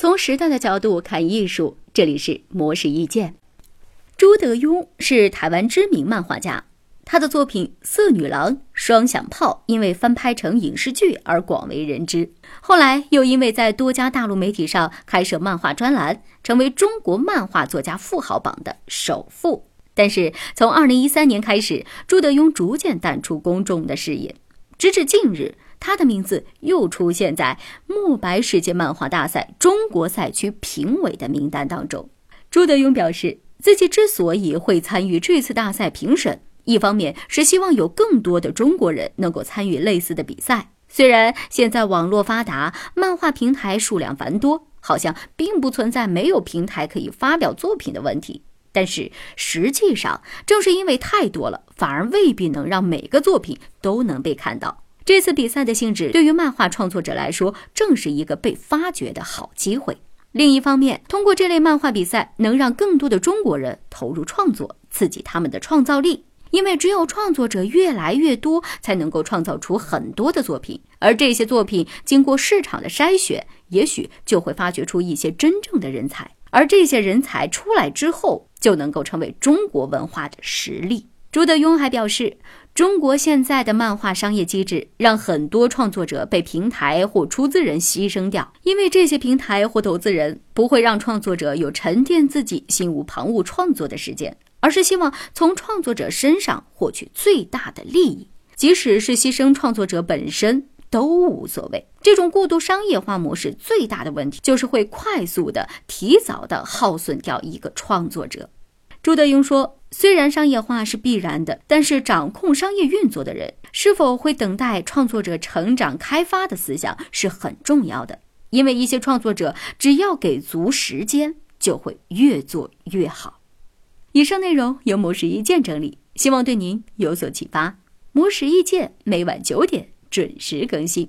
从时代的角度看艺术，这里是模式意见。朱德庸是台湾知名漫画家，他的作品《色女郎》《双响炮》因为翻拍成影视剧而广为人知，后来又因为在多家大陆媒体上开设漫画专栏，成为中国漫画作家富豪榜的首富。但是从二零一三年开始，朱德庸逐渐淡出公众的视野，直至近日。他的名字又出现在墨白世界漫画大赛中国赛区评委的名单当中。朱德庸表示，自己之所以会参与这次大赛评审，一方面是希望有更多的中国人能够参与类似的比赛。虽然现在网络发达，漫画平台数量繁多，好像并不存在没有平台可以发表作品的问题，但是实际上正是因为太多了，反而未必能让每个作品都能被看到。这次比赛的性质对于漫画创作者来说，正是一个被发掘的好机会。另一方面，通过这类漫画比赛，能让更多的中国人投入创作，刺激他们的创造力。因为只有创作者越来越多，才能够创造出很多的作品。而这些作品经过市场的筛选，也许就会发掘出一些真正的人才。而这些人才出来之后，就能够成为中国文化的实力。朱德庸还表示，中国现在的漫画商业机制让很多创作者被平台或出资人牺牲掉，因为这些平台或投资人不会让创作者有沉淀自己心无旁骛创作的时间，而是希望从创作者身上获取最大的利益，即使是牺牲创作者本身都无所谓。这种过度商业化模式最大的问题就是会快速的、提早的耗损掉一个创作者。朱德庸说。虽然商业化是必然的，但是掌控商业运作的人是否会等待创作者成长开发的思想是很重要的。因为一些创作者只要给足时间，就会越做越好。以上内容由模式意见整理，希望对您有所启发。模式意见每晚九点准时更新。